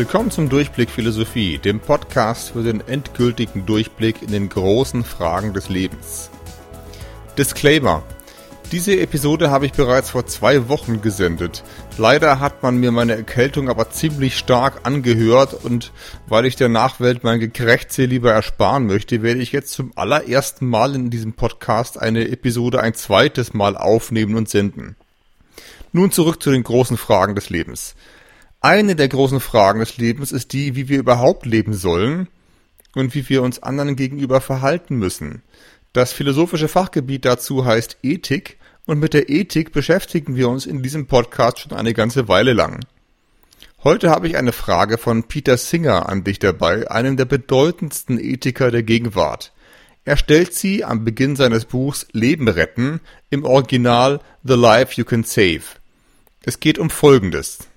Willkommen zum Durchblick Philosophie, dem Podcast für den endgültigen Durchblick in den großen Fragen des Lebens. Disclaimer. Diese Episode habe ich bereits vor zwei Wochen gesendet. Leider hat man mir meine Erkältung aber ziemlich stark angehört und weil ich der Nachwelt mein Gekrächze lieber ersparen möchte, werde ich jetzt zum allerersten Mal in diesem Podcast eine Episode ein zweites Mal aufnehmen und senden. Nun zurück zu den großen Fragen des Lebens. Eine der großen Fragen des Lebens ist die, wie wir überhaupt leben sollen und wie wir uns anderen gegenüber verhalten müssen. Das philosophische Fachgebiet dazu heißt Ethik und mit der Ethik beschäftigen wir uns in diesem Podcast schon eine ganze Weile lang. Heute habe ich eine Frage von Peter Singer an dich dabei, einem der bedeutendsten Ethiker der Gegenwart. Er stellt sie am Beginn seines Buchs Leben retten, im Original The Life You Can Save. Es geht um Folgendes.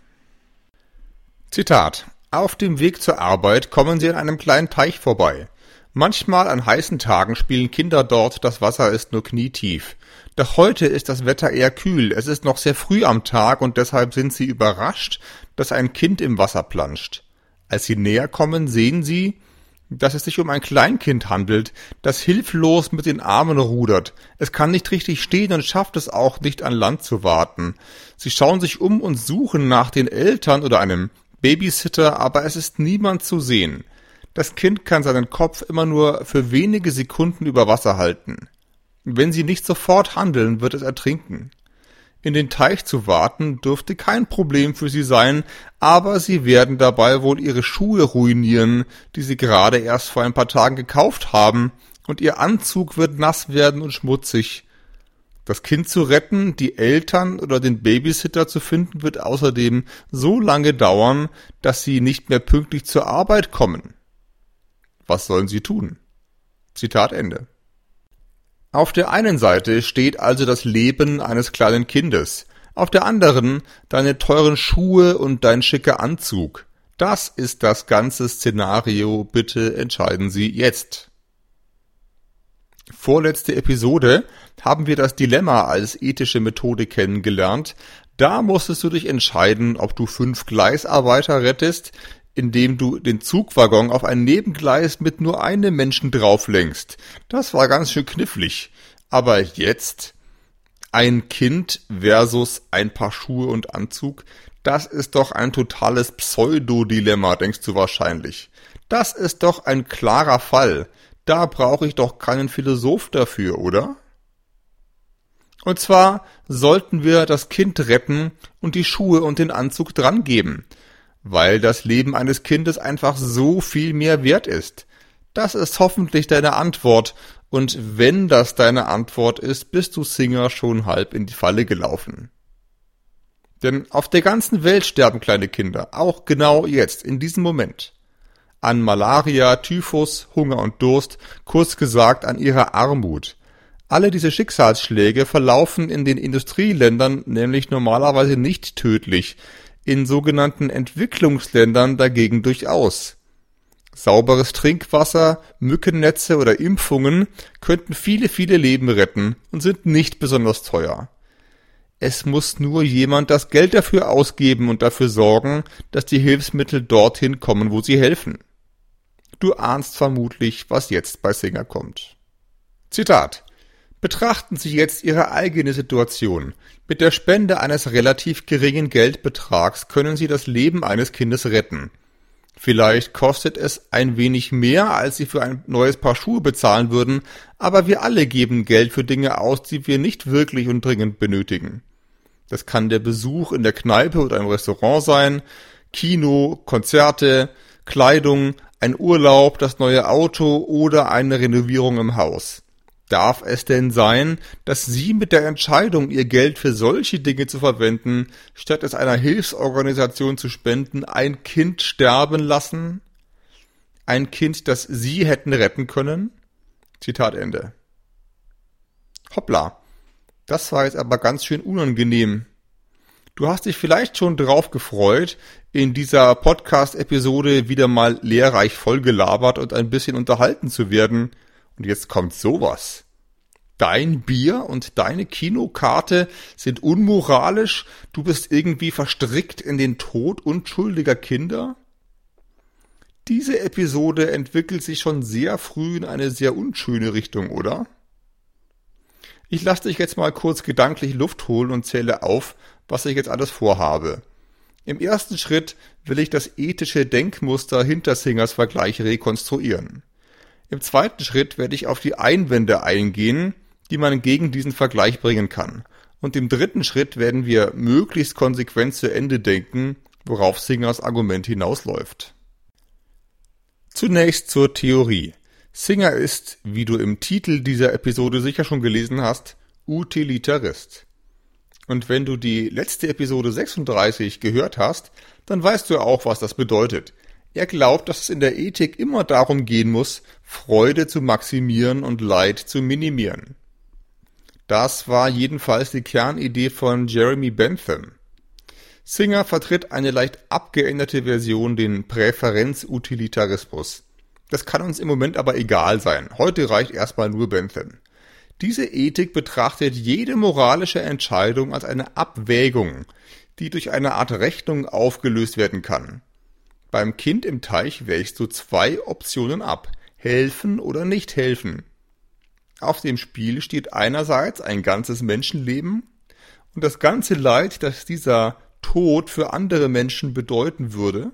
Zitat Auf dem Weg zur Arbeit kommen sie an einem kleinen Teich vorbei. Manchmal an heißen Tagen spielen Kinder dort, das Wasser ist nur knietief. Doch heute ist das Wetter eher kühl, es ist noch sehr früh am Tag und deshalb sind sie überrascht, dass ein Kind im Wasser planscht. Als sie näher kommen, sehen sie, dass es sich um ein Kleinkind handelt, das hilflos mit den Armen rudert. Es kann nicht richtig stehen und schafft es auch nicht an Land zu warten. Sie schauen sich um und suchen nach den Eltern oder einem Babysitter, aber es ist niemand zu sehen. Das Kind kann seinen Kopf immer nur für wenige Sekunden über Wasser halten. Wenn sie nicht sofort handeln, wird es ertrinken. In den Teich zu warten dürfte kein Problem für sie sein, aber sie werden dabei wohl ihre Schuhe ruinieren, die sie gerade erst vor ein paar Tagen gekauft haben, und ihr Anzug wird nass werden und schmutzig. Das Kind zu retten, die Eltern oder den Babysitter zu finden, wird außerdem so lange dauern, dass sie nicht mehr pünktlich zur Arbeit kommen. Was sollen sie tun? Zitat Ende. Auf der einen Seite steht also das Leben eines kleinen Kindes, auf der anderen deine teuren Schuhe und dein schicker Anzug. Das ist das ganze Szenario, bitte entscheiden Sie jetzt vorletzte Episode haben wir das Dilemma als ethische Methode kennengelernt. Da musstest du dich entscheiden, ob du fünf Gleisarbeiter rettest, indem du den Zugwaggon auf ein Nebengleis mit nur einem Menschen drauf lenkst. Das war ganz schön knifflig. Aber jetzt ein Kind versus ein paar Schuhe und Anzug, das ist doch ein totales Pseudo-Dilemma, denkst du wahrscheinlich. Das ist doch ein klarer Fall. Da brauche ich doch keinen Philosoph dafür, oder? Und zwar sollten wir das Kind retten und die Schuhe und den Anzug drangeben, weil das Leben eines Kindes einfach so viel mehr wert ist. Das ist hoffentlich deine Antwort, und wenn das deine Antwort ist, bist du Singer schon halb in die Falle gelaufen. Denn auf der ganzen Welt sterben kleine Kinder, auch genau jetzt, in diesem Moment an Malaria, Typhus, Hunger und Durst, kurz gesagt an ihrer Armut. Alle diese Schicksalsschläge verlaufen in den Industrieländern nämlich normalerweise nicht tödlich, in sogenannten Entwicklungsländern dagegen durchaus. Sauberes Trinkwasser, Mückennetze oder Impfungen könnten viele, viele Leben retten und sind nicht besonders teuer. Es muss nur jemand das Geld dafür ausgeben und dafür sorgen, dass die Hilfsmittel dorthin kommen, wo sie helfen. Du ahnst vermutlich, was jetzt bei Singer kommt. Zitat. Betrachten Sie jetzt Ihre eigene Situation. Mit der Spende eines relativ geringen Geldbetrags können Sie das Leben eines Kindes retten. Vielleicht kostet es ein wenig mehr, als Sie für ein neues Paar Schuhe bezahlen würden, aber wir alle geben Geld für Dinge aus, die wir nicht wirklich und dringend benötigen. Das kann der Besuch in der Kneipe oder im Restaurant sein, Kino, Konzerte, Kleidung, ein Urlaub, das neue Auto oder eine Renovierung im Haus. Darf es denn sein, dass Sie mit der Entscheidung, Ihr Geld für solche Dinge zu verwenden, statt es einer Hilfsorganisation zu spenden, ein Kind sterben lassen? Ein Kind, das Sie hätten retten können? Zitat Ende. Hoppla. Das war jetzt aber ganz schön unangenehm. Du hast dich vielleicht schon drauf gefreut, in dieser Podcast-Episode wieder mal lehrreich vollgelabert und ein bisschen unterhalten zu werden. Und jetzt kommt sowas. Dein Bier und deine Kinokarte sind unmoralisch, du bist irgendwie verstrickt in den Tod unschuldiger Kinder? Diese Episode entwickelt sich schon sehr früh in eine sehr unschöne Richtung, oder? Ich lasse dich jetzt mal kurz gedanklich Luft holen und zähle auf, was ich jetzt alles vorhabe. Im ersten Schritt will ich das ethische Denkmuster hinter Singers Vergleich rekonstruieren. Im zweiten Schritt werde ich auf die Einwände eingehen, die man gegen diesen Vergleich bringen kann. Und im dritten Schritt werden wir möglichst konsequent zu Ende denken, worauf Singers Argument hinausläuft. Zunächst zur Theorie. Singer ist, wie du im Titel dieser Episode sicher schon gelesen hast, Utilitarist. Und wenn du die letzte Episode 36 gehört hast, dann weißt du auch, was das bedeutet. Er glaubt, dass es in der Ethik immer darum gehen muss, Freude zu maximieren und Leid zu minimieren. Das war jedenfalls die Kernidee von Jeremy Bentham. Singer vertritt eine leicht abgeänderte Version, den Präferenzutilitarismus. Das kann uns im Moment aber egal sein. Heute reicht erstmal nur Bentham. Diese Ethik betrachtet jede moralische Entscheidung als eine Abwägung, die durch eine Art Rechnung aufgelöst werden kann. Beim Kind im Teich wächst du zwei Optionen ab. Helfen oder nicht helfen. Auf dem Spiel steht einerseits ein ganzes Menschenleben und das ganze Leid, das dieser Tod für andere Menschen bedeuten würde.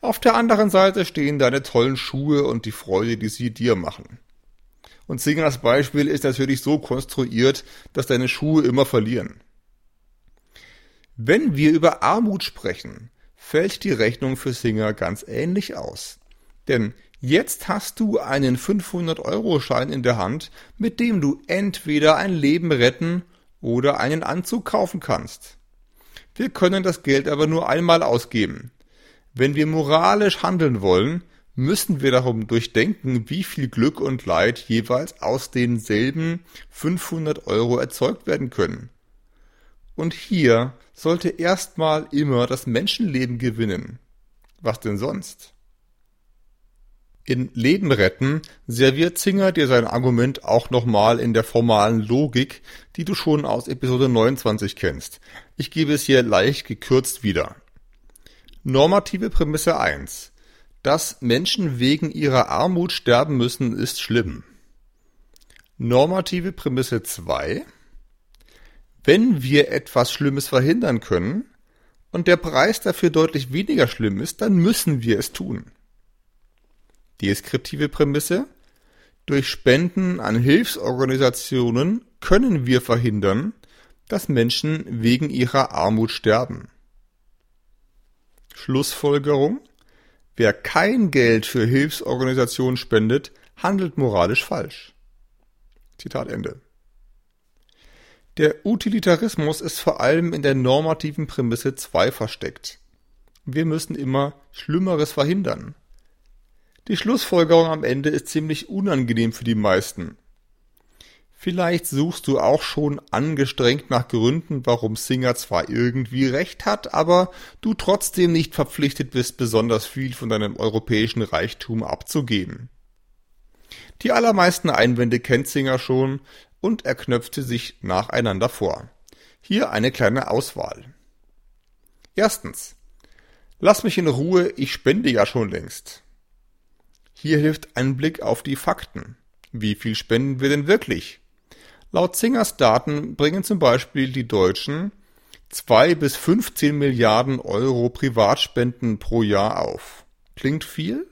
Auf der anderen Seite stehen deine tollen Schuhe und die Freude, die sie dir machen. Und Singers Beispiel ist natürlich so konstruiert, dass deine Schuhe immer verlieren. Wenn wir über Armut sprechen, fällt die Rechnung für Singer ganz ähnlich aus. Denn jetzt hast du einen 500-Euro-Schein in der Hand, mit dem du entweder ein Leben retten oder einen Anzug kaufen kannst. Wir können das Geld aber nur einmal ausgeben. Wenn wir moralisch handeln wollen, müssen wir darum durchdenken, wie viel Glück und Leid jeweils aus denselben 500 Euro erzeugt werden können. Und hier sollte erstmal immer das Menschenleben gewinnen. Was denn sonst? In Leben retten serviert Zinger dir sein Argument auch nochmal in der formalen Logik, die du schon aus Episode 29 kennst. Ich gebe es hier leicht gekürzt wieder. Normative Prämisse 1. Dass Menschen wegen ihrer Armut sterben müssen, ist schlimm. Normative Prämisse 2. Wenn wir etwas Schlimmes verhindern können und der Preis dafür deutlich weniger schlimm ist, dann müssen wir es tun. Deskriptive Prämisse. Durch Spenden an Hilfsorganisationen können wir verhindern, dass Menschen wegen ihrer Armut sterben. Schlussfolgerung. Wer kein Geld für Hilfsorganisationen spendet, handelt moralisch falsch. Zitat Ende. Der Utilitarismus ist vor allem in der normativen Prämisse 2 versteckt. Wir müssen immer Schlimmeres verhindern. Die Schlussfolgerung am Ende ist ziemlich unangenehm für die meisten. Vielleicht suchst du auch schon angestrengt nach Gründen, warum Singer zwar irgendwie recht hat, aber du trotzdem nicht verpflichtet bist, besonders viel von deinem europäischen Reichtum abzugeben. Die allermeisten Einwände kennt Singer schon und er knöpfte sich nacheinander vor. Hier eine kleine Auswahl. Erstens. Lass mich in Ruhe, ich spende ja schon längst. Hier hilft ein Blick auf die Fakten. Wie viel spenden wir denn wirklich? Laut Zingers Daten bringen zum Beispiel die Deutschen 2 bis 15 Milliarden Euro Privatspenden pro Jahr auf. Klingt viel?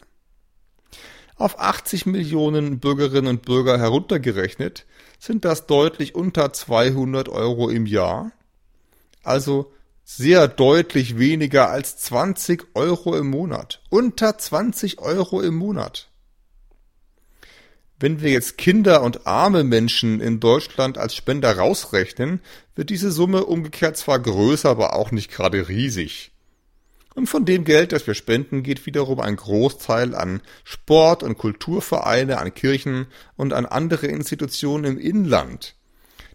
Auf 80 Millionen Bürgerinnen und Bürger heruntergerechnet sind das deutlich unter 200 Euro im Jahr. Also sehr deutlich weniger als 20 Euro im Monat. Unter 20 Euro im Monat. Wenn wir jetzt Kinder und arme Menschen in Deutschland als Spender rausrechnen, wird diese Summe umgekehrt zwar größer, aber auch nicht gerade riesig. Und von dem Geld, das wir spenden, geht wiederum ein Großteil an Sport- und Kulturvereine, an Kirchen und an andere Institutionen im Inland.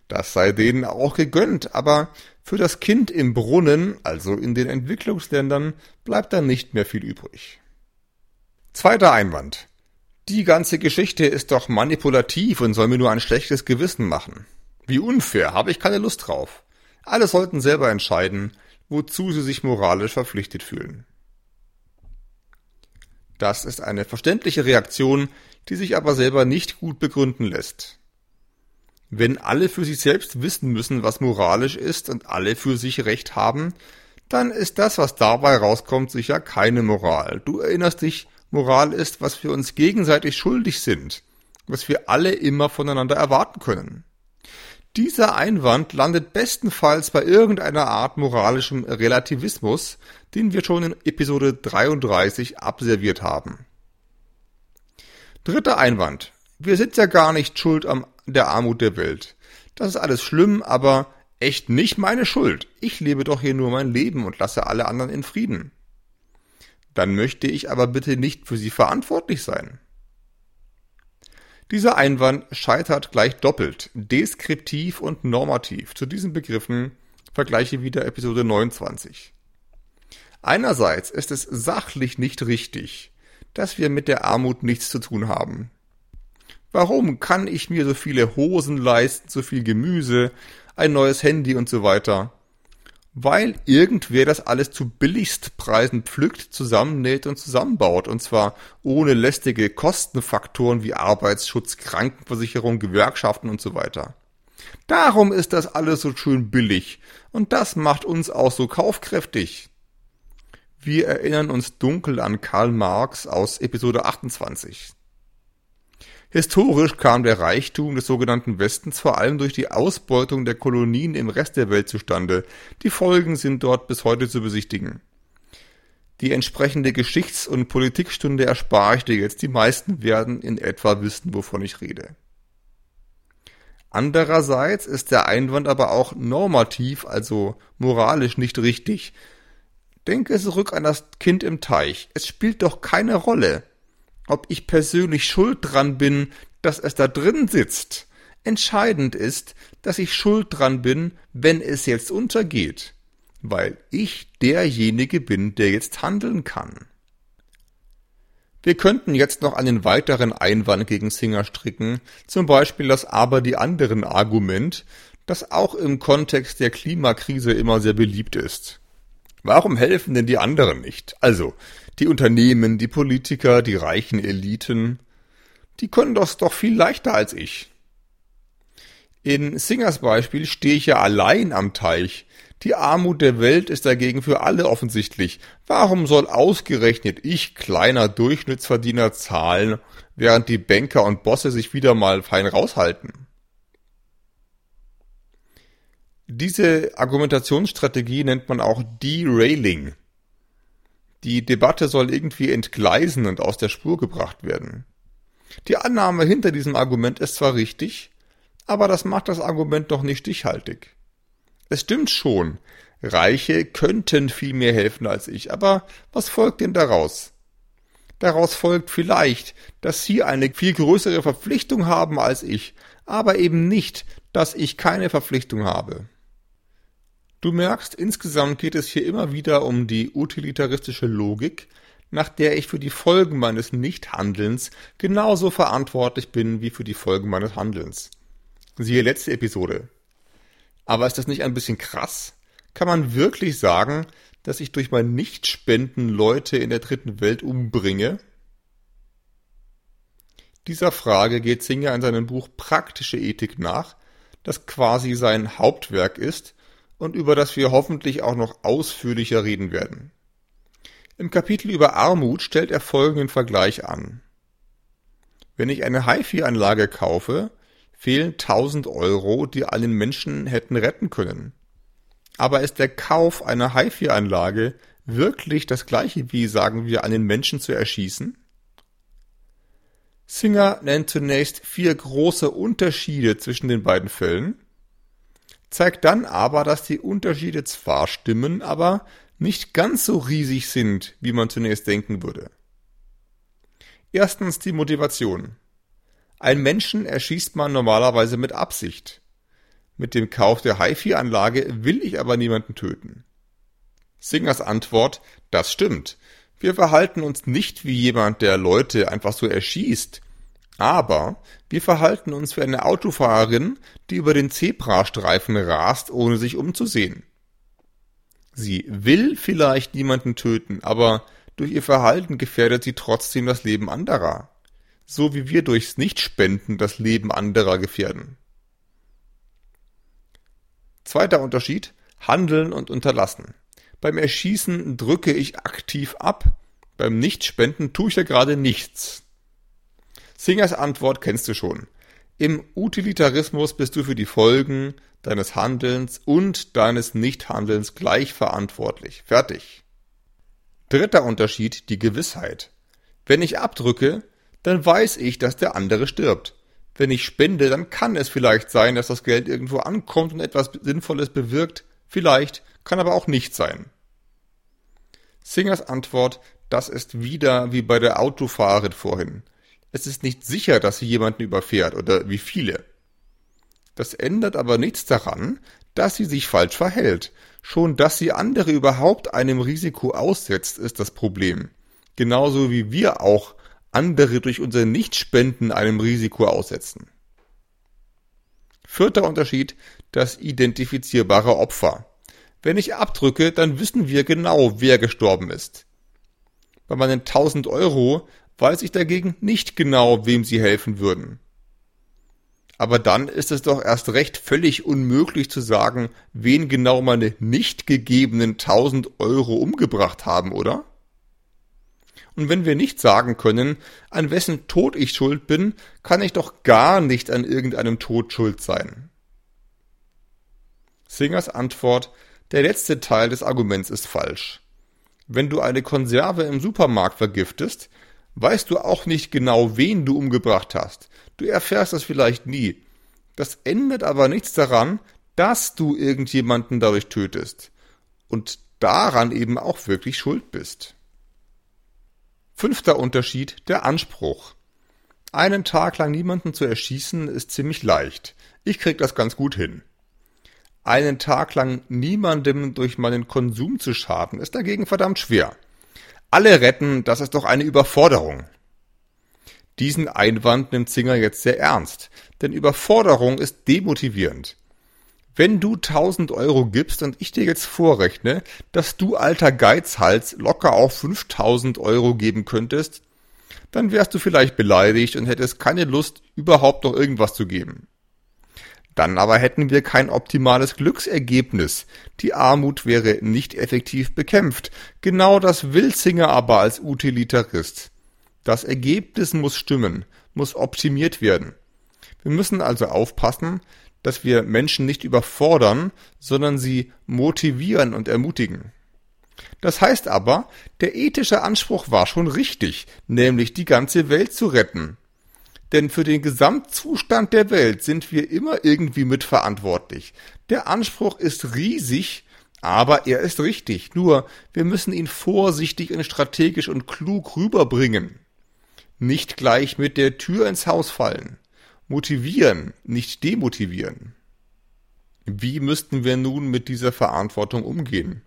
Das sei denen auch gegönnt, aber für das Kind im Brunnen, also in den Entwicklungsländern, bleibt dann nicht mehr viel übrig. Zweiter Einwand. Die ganze Geschichte ist doch manipulativ und soll mir nur ein schlechtes Gewissen machen. Wie unfair, habe ich keine Lust drauf. Alle sollten selber entscheiden, wozu sie sich moralisch verpflichtet fühlen. Das ist eine verständliche Reaktion, die sich aber selber nicht gut begründen lässt. Wenn alle für sich selbst wissen müssen, was moralisch ist und alle für sich Recht haben, dann ist das, was dabei rauskommt, sicher keine Moral. Du erinnerst dich, Moral ist, was wir uns gegenseitig schuldig sind, was wir alle immer voneinander erwarten können. Dieser Einwand landet bestenfalls bei irgendeiner Art moralischem Relativismus, den wir schon in Episode 33 abserviert haben. Dritter Einwand. Wir sind ja gar nicht schuld an der Armut der Welt. Das ist alles schlimm, aber echt nicht meine Schuld. Ich lebe doch hier nur mein Leben und lasse alle anderen in Frieden. Dann möchte ich aber bitte nicht für sie verantwortlich sein. Dieser Einwand scheitert gleich doppelt, deskriptiv und normativ. Zu diesen Begriffen vergleiche wieder Episode 29. Einerseits ist es sachlich nicht richtig, dass wir mit der Armut nichts zu tun haben. Warum kann ich mir so viele Hosen leisten, so viel Gemüse, ein neues Handy und so weiter? Weil irgendwer das alles zu Billigstpreisen pflückt, zusammennäht und zusammenbaut. Und zwar ohne lästige Kostenfaktoren wie Arbeitsschutz, Krankenversicherung, Gewerkschaften und so weiter. Darum ist das alles so schön billig. Und das macht uns auch so kaufkräftig. Wir erinnern uns dunkel an Karl Marx aus Episode 28. Historisch kam der Reichtum des sogenannten Westens vor allem durch die Ausbeutung der Kolonien im Rest der Welt zustande. Die Folgen sind dort bis heute zu besichtigen. Die entsprechende Geschichts- und Politikstunde erspare ich dir jetzt. Die meisten werden in etwa wissen, wovon ich rede. Andererseits ist der Einwand aber auch normativ, also moralisch nicht richtig. Denke zurück an das Kind im Teich. Es spielt doch keine Rolle, ob ich persönlich schuld dran bin, dass es da drin sitzt. Entscheidend ist, dass ich schuld dran bin, wenn es jetzt untergeht, weil ich derjenige bin, der jetzt handeln kann. Wir könnten jetzt noch einen weiteren Einwand gegen Singer stricken, zum Beispiel das aber die anderen Argument, das auch im Kontext der Klimakrise immer sehr beliebt ist. Warum helfen denn die anderen nicht? Also, die Unternehmen, die Politiker, die reichen Eliten, die können das doch viel leichter als ich. In Singers Beispiel stehe ich ja allein am Teich. Die Armut der Welt ist dagegen für alle offensichtlich. Warum soll ausgerechnet ich, kleiner Durchschnittsverdiener, zahlen, während die Banker und Bosse sich wieder mal fein raushalten? Diese Argumentationsstrategie nennt man auch Derailing. Die Debatte soll irgendwie entgleisen und aus der Spur gebracht werden. Die Annahme hinter diesem Argument ist zwar richtig, aber das macht das Argument doch nicht stichhaltig. Es stimmt schon, Reiche könnten viel mehr helfen als ich, aber was folgt denn daraus? Daraus folgt vielleicht, dass Sie eine viel größere Verpflichtung haben als ich, aber eben nicht, dass ich keine Verpflichtung habe. Du merkst, insgesamt geht es hier immer wieder um die utilitaristische Logik, nach der ich für die Folgen meines Nichthandelns genauso verantwortlich bin wie für die Folgen meines Handelns. Siehe letzte Episode. Aber ist das nicht ein bisschen krass? Kann man wirklich sagen, dass ich durch mein Nichtspenden Leute in der dritten Welt umbringe? Dieser Frage geht Singer in seinem Buch Praktische Ethik nach, das quasi sein Hauptwerk ist und über das wir hoffentlich auch noch ausführlicher reden werden. Im Kapitel über Armut stellt er folgenden Vergleich an. Wenn ich eine HiFi-Anlage kaufe, fehlen 1000 Euro, die einen Menschen hätten retten können. Aber ist der Kauf einer HiFi-Anlage wirklich das gleiche wie, sagen wir, einen Menschen zu erschießen? Singer nennt zunächst vier große Unterschiede zwischen den beiden Fällen zeigt dann aber, dass die Unterschiede zwar stimmen, aber nicht ganz so riesig sind, wie man zunächst denken würde. Erstens die Motivation. Ein Menschen erschießt man normalerweise mit Absicht. Mit dem Kauf der HiFi-Anlage will ich aber niemanden töten. Singers Antwort, das stimmt. Wir verhalten uns nicht wie jemand, der Leute einfach so erschießt, aber wir verhalten uns wie eine Autofahrerin, die über den Zebrastreifen rast, ohne sich umzusehen. Sie will vielleicht niemanden töten, aber durch ihr Verhalten gefährdet sie trotzdem das Leben anderer. So wie wir durchs Nichtspenden das Leben anderer gefährden. Zweiter Unterschied, Handeln und Unterlassen. Beim Erschießen drücke ich aktiv ab, beim Nichtspenden tue ich ja gerade nichts. Singers Antwort kennst du schon. Im Utilitarismus bist du für die Folgen deines Handelns und deines Nichthandelns gleich verantwortlich. Fertig. Dritter Unterschied, die Gewissheit. Wenn ich abdrücke, dann weiß ich, dass der andere stirbt. Wenn ich spende, dann kann es vielleicht sein, dass das Geld irgendwo ankommt und etwas Sinnvolles bewirkt. Vielleicht, kann aber auch nicht sein. Singers Antwort, das ist wieder wie bei der Autofahrerin vorhin. Es ist nicht sicher, dass sie jemanden überfährt oder wie viele. Das ändert aber nichts daran, dass sie sich falsch verhält. Schon dass sie andere überhaupt einem Risiko aussetzt, ist das Problem. Genauso wie wir auch andere durch unser Nichtspenden einem Risiko aussetzen. Vierter Unterschied, das identifizierbare Opfer. Wenn ich abdrücke, dann wissen wir genau, wer gestorben ist. Bei meinen 1000 Euro weiß ich dagegen nicht genau, wem sie helfen würden. Aber dann ist es doch erst recht völlig unmöglich zu sagen, wen genau meine nicht gegebenen 1000 Euro umgebracht haben, oder? Und wenn wir nicht sagen können, an wessen Tod ich schuld bin, kann ich doch gar nicht an irgendeinem Tod schuld sein. Singers Antwort, der letzte Teil des Arguments ist falsch. Wenn du eine Konserve im Supermarkt vergiftest, weißt du auch nicht genau, wen du umgebracht hast. Du erfährst das vielleicht nie. Das ändert aber nichts daran, dass du irgendjemanden dadurch tötest und daran eben auch wirklich schuld bist. Fünfter Unterschied, der Anspruch. Einen Tag lang niemanden zu erschießen ist ziemlich leicht. Ich krieg das ganz gut hin. Einen Tag lang niemandem durch meinen Konsum zu schaden ist dagegen verdammt schwer. Alle retten, das ist doch eine Überforderung. Diesen Einwand nimmt Singer jetzt sehr ernst, denn Überforderung ist demotivierend. Wenn du 1000 Euro gibst und ich dir jetzt vorrechne, dass du alter Geizhals locker auf 5000 Euro geben könntest, dann wärst du vielleicht beleidigt und hättest keine Lust, überhaupt noch irgendwas zu geben. Dann aber hätten wir kein optimales Glücksergebnis. Die Armut wäre nicht effektiv bekämpft. Genau das will Singer aber als Utilitarist. Das Ergebnis muss stimmen, muss optimiert werden. Wir müssen also aufpassen, dass wir Menschen nicht überfordern, sondern sie motivieren und ermutigen. Das heißt aber, der ethische Anspruch war schon richtig, nämlich die ganze Welt zu retten. Denn für den Gesamtzustand der Welt sind wir immer irgendwie mitverantwortlich. Der Anspruch ist riesig, aber er ist richtig. Nur, wir müssen ihn vorsichtig und strategisch und klug rüberbringen. Nicht gleich mit der Tür ins Haus fallen. Motivieren, nicht demotivieren. Wie müssten wir nun mit dieser Verantwortung umgehen?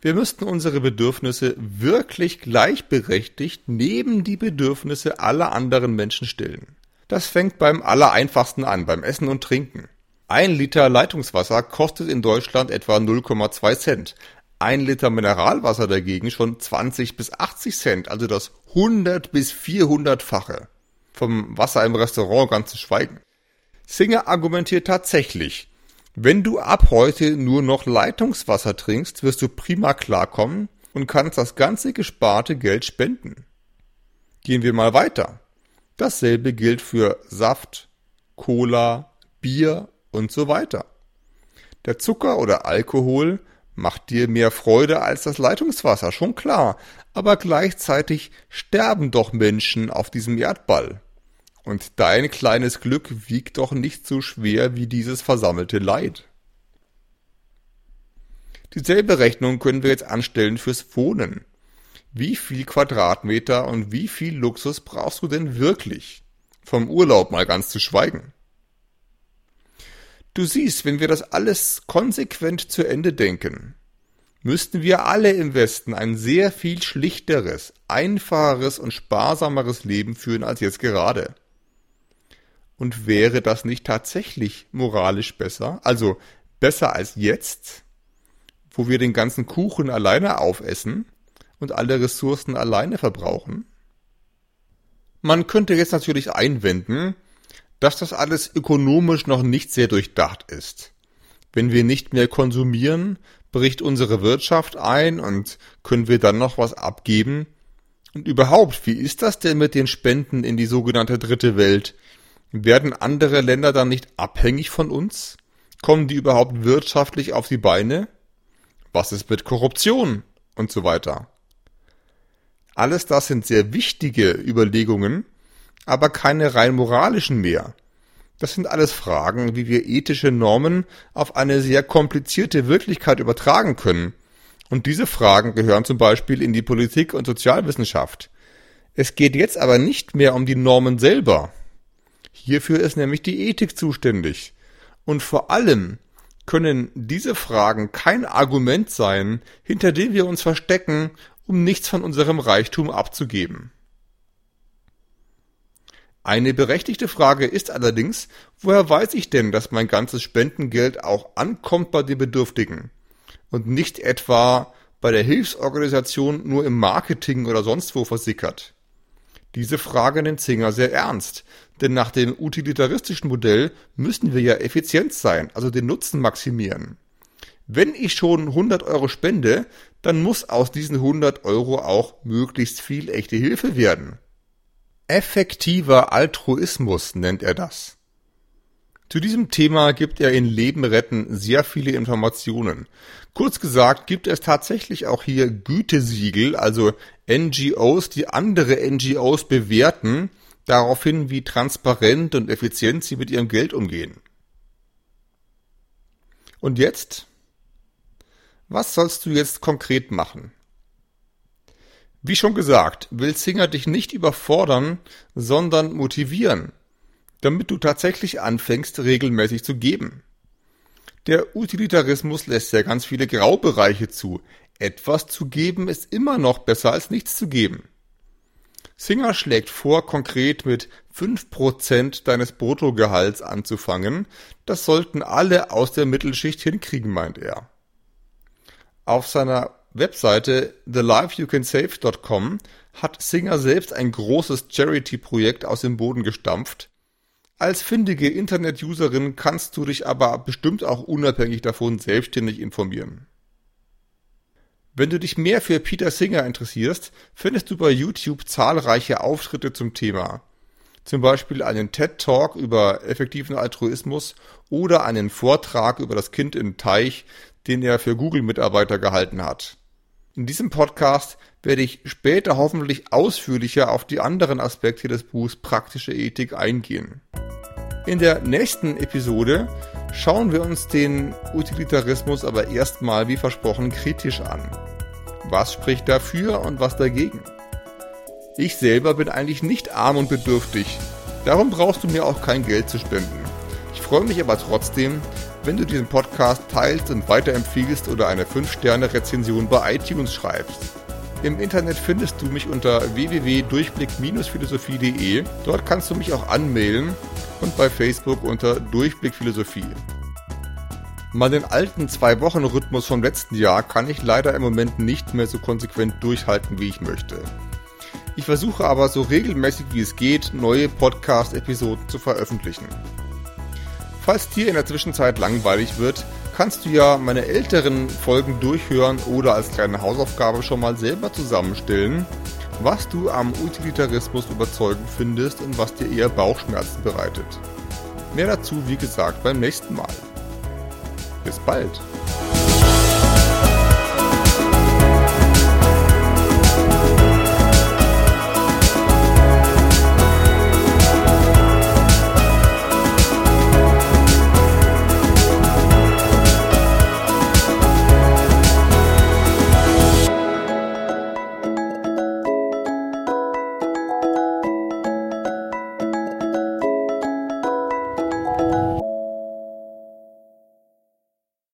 Wir müssten unsere Bedürfnisse wirklich gleichberechtigt neben die Bedürfnisse aller anderen Menschen stellen. Das fängt beim allereinfachsten an, beim Essen und Trinken. Ein Liter Leitungswasser kostet in Deutschland etwa 0,2 Cent. Ein Liter Mineralwasser dagegen schon 20 bis 80 Cent, also das 100 bis 400-fache. Vom Wasser im Restaurant ganz zu schweigen. Singer argumentiert tatsächlich, wenn du ab heute nur noch Leitungswasser trinkst, wirst du prima klarkommen und kannst das ganze gesparte Geld spenden. Gehen wir mal weiter. Dasselbe gilt für Saft, Cola, Bier und so weiter. Der Zucker oder Alkohol macht dir mehr Freude als das Leitungswasser, schon klar, aber gleichzeitig sterben doch Menschen auf diesem Erdball. Und dein kleines Glück wiegt doch nicht so schwer wie dieses versammelte Leid. Dieselbe Rechnung können wir jetzt anstellen fürs Wohnen. Wie viel Quadratmeter und wie viel Luxus brauchst du denn wirklich? Vom Urlaub mal ganz zu schweigen. Du siehst, wenn wir das alles konsequent zu Ende denken, müssten wir alle im Westen ein sehr viel schlichteres, einfacheres und sparsameres Leben führen als jetzt gerade. Und wäre das nicht tatsächlich moralisch besser, also besser als jetzt, wo wir den ganzen Kuchen alleine aufessen und alle Ressourcen alleine verbrauchen? Man könnte jetzt natürlich einwenden, dass das alles ökonomisch noch nicht sehr durchdacht ist. Wenn wir nicht mehr konsumieren, bricht unsere Wirtschaft ein und können wir dann noch was abgeben? Und überhaupt, wie ist das denn mit den Spenden in die sogenannte dritte Welt? Werden andere Länder dann nicht abhängig von uns? Kommen die überhaupt wirtschaftlich auf die Beine? Was ist mit Korruption und so weiter? Alles das sind sehr wichtige Überlegungen, aber keine rein moralischen mehr. Das sind alles Fragen, wie wir ethische Normen auf eine sehr komplizierte Wirklichkeit übertragen können. Und diese Fragen gehören zum Beispiel in die Politik und Sozialwissenschaft. Es geht jetzt aber nicht mehr um die Normen selber. Hierfür ist nämlich die Ethik zuständig. Und vor allem können diese Fragen kein Argument sein, hinter dem wir uns verstecken um nichts von unserem Reichtum abzugeben. Eine berechtigte Frage ist allerdings, woher weiß ich denn, dass mein ganzes Spendengeld auch ankommt bei den Bedürftigen und nicht etwa bei der Hilfsorganisation nur im Marketing oder sonst wo versickert? Diese Frage nimmt Singer sehr ernst, denn nach dem utilitaristischen Modell müssen wir ja effizient sein, also den Nutzen maximieren. Wenn ich schon 100 Euro spende, dann muss aus diesen 100 Euro auch möglichst viel echte Hilfe werden. Effektiver Altruismus nennt er das. Zu diesem Thema gibt er in Leben retten sehr viele Informationen. Kurz gesagt gibt es tatsächlich auch hier Gütesiegel, also NGOs, die andere NGOs bewerten, daraufhin, wie transparent und effizient sie mit ihrem Geld umgehen. Und jetzt was sollst du jetzt konkret machen? Wie schon gesagt, will Singer dich nicht überfordern, sondern motivieren, damit du tatsächlich anfängst, regelmäßig zu geben. Der Utilitarismus lässt ja ganz viele Graubereiche zu. Etwas zu geben ist immer noch besser als nichts zu geben. Singer schlägt vor, konkret mit 5% deines Bruttogehalts anzufangen. Das sollten alle aus der Mittelschicht hinkriegen, meint er. Auf seiner Webseite thelifeyoucansave.com hat Singer selbst ein großes Charity-Projekt aus dem Boden gestampft. Als findige Internet-Userin kannst du dich aber bestimmt auch unabhängig davon selbstständig informieren. Wenn du dich mehr für Peter Singer interessierst, findest du bei YouTube zahlreiche Auftritte zum Thema. Zum Beispiel einen TED Talk über effektiven Altruismus oder einen Vortrag über das Kind im Teich, den er für Google-Mitarbeiter gehalten hat. In diesem Podcast werde ich später hoffentlich ausführlicher auf die anderen Aspekte des Buchs Praktische Ethik eingehen. In der nächsten Episode schauen wir uns den Utilitarismus aber erstmal wie versprochen kritisch an. Was spricht dafür und was dagegen? Ich selber bin eigentlich nicht arm und bedürftig, darum brauchst du mir auch kein Geld zu spenden. Ich freue mich aber trotzdem, wenn du diesen Podcast teilst und weiterempfiehlst oder eine 5-Sterne-Rezension bei iTunes schreibst. Im Internet findest du mich unter www.durchblick-philosophie.de. Dort kannst du mich auch anmailen und bei Facebook unter Durchblick Philosophie. Meinen alten Zwei-Wochen-Rhythmus vom letzten Jahr kann ich leider im Moment nicht mehr so konsequent durchhalten, wie ich möchte. Ich versuche aber so regelmäßig wie es geht, neue Podcast-Episoden zu veröffentlichen. Falls dir in der Zwischenzeit langweilig wird, kannst du ja meine älteren Folgen durchhören oder als kleine Hausaufgabe schon mal selber zusammenstellen, was du am Utilitarismus überzeugend findest und was dir eher Bauchschmerzen bereitet. Mehr dazu, wie gesagt, beim nächsten Mal. Bis bald!